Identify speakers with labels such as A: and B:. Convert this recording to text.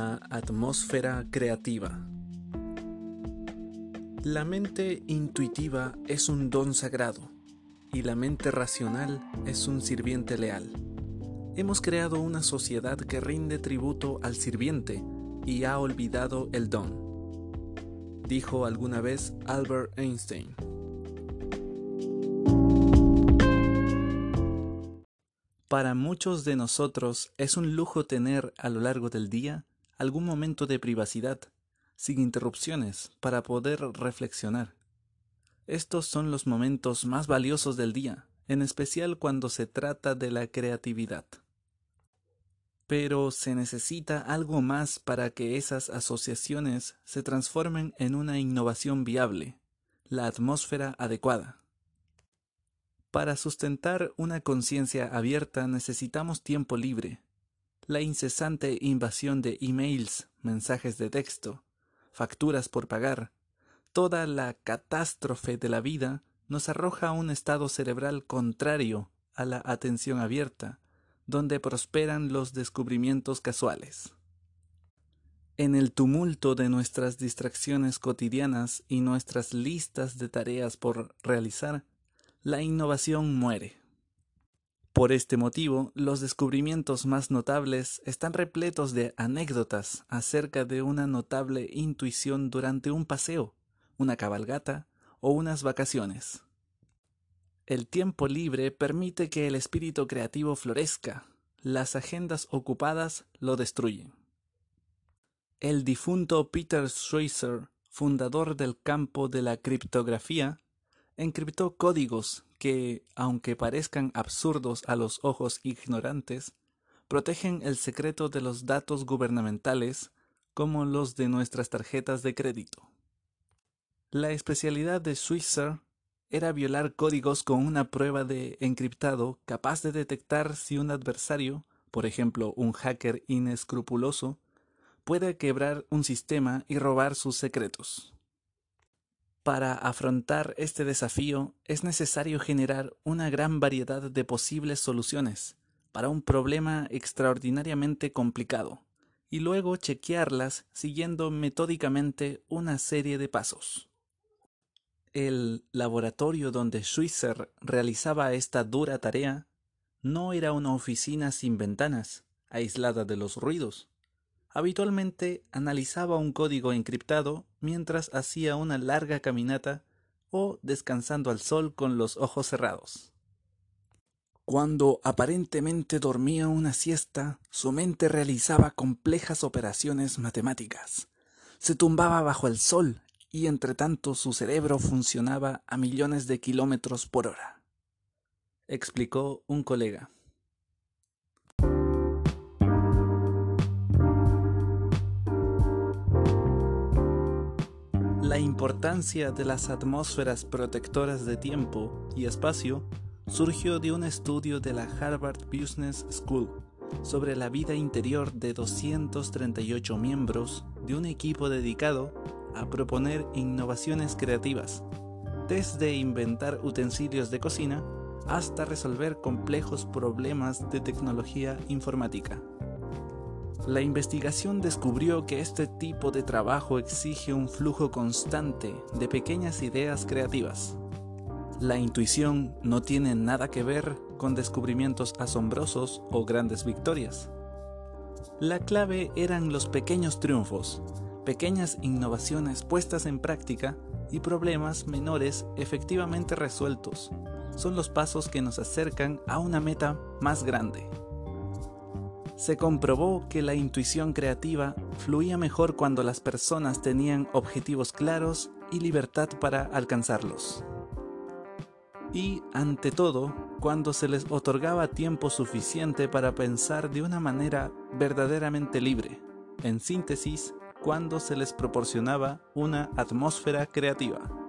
A: La atmósfera creativa. La mente intuitiva es un don sagrado y la mente racional es un sirviente leal. Hemos creado una sociedad que rinde tributo al sirviente y ha olvidado el don, dijo alguna vez Albert Einstein. Para muchos de nosotros es un lujo tener a lo largo del día algún momento de privacidad, sin interrupciones, para poder reflexionar. Estos son los momentos más valiosos del día, en especial cuando se trata de la creatividad. Pero se necesita algo más para que esas asociaciones se transformen en una innovación viable, la atmósfera adecuada. Para sustentar una conciencia abierta necesitamos tiempo libre. La incesante invasión de emails, mensajes de texto, facturas por pagar, toda la catástrofe de la vida nos arroja a un estado cerebral contrario a la atención abierta, donde prosperan los descubrimientos casuales. En el tumulto de nuestras distracciones cotidianas y nuestras listas de tareas por realizar, la innovación muere. Por este motivo, los descubrimientos más notables están repletos de anécdotas acerca de una notable intuición durante un paseo, una cabalgata o unas vacaciones. El tiempo libre permite que el espíritu creativo florezca, las agendas ocupadas lo destruyen. El difunto Peter Schweizer, fundador del campo de la criptografía, encriptó códigos que, aunque parezcan absurdos a los ojos ignorantes, protegen el secreto de los datos gubernamentales como los de nuestras tarjetas de crédito. La especialidad de Switzer era violar códigos con una prueba de encriptado capaz de detectar si un adversario, por ejemplo un hacker inescrupuloso, puede quebrar un sistema y robar sus secretos. Para afrontar este desafío es necesario generar una gran variedad de posibles soluciones para un problema extraordinariamente complicado y luego chequearlas siguiendo metódicamente una serie de pasos. El laboratorio donde Schweitzer realizaba esta dura tarea no era una oficina sin ventanas, aislada de los ruidos, Habitualmente analizaba un código encriptado mientras hacía una larga caminata o descansando al sol con los ojos cerrados. Cuando aparentemente dormía una siesta, su mente realizaba complejas operaciones matemáticas. Se tumbaba bajo el sol y entre tanto su cerebro funcionaba a millones de kilómetros por hora, explicó un colega. La importancia de las atmósferas protectoras de tiempo y espacio surgió de un estudio de la Harvard Business School sobre la vida interior de 238 miembros de un equipo dedicado a proponer innovaciones creativas, desde inventar utensilios de cocina hasta resolver complejos problemas de tecnología informática. La investigación descubrió que este tipo de trabajo exige un flujo constante de pequeñas ideas creativas. La intuición no tiene nada que ver con descubrimientos asombrosos o grandes victorias. La clave eran los pequeños triunfos, pequeñas innovaciones puestas en práctica y problemas menores efectivamente resueltos. Son los pasos que nos acercan a una meta más grande se comprobó que la intuición creativa fluía mejor cuando las personas tenían objetivos claros y libertad para alcanzarlos. Y, ante todo, cuando se les otorgaba tiempo suficiente para pensar de una manera verdaderamente libre, en síntesis, cuando se les proporcionaba una atmósfera creativa.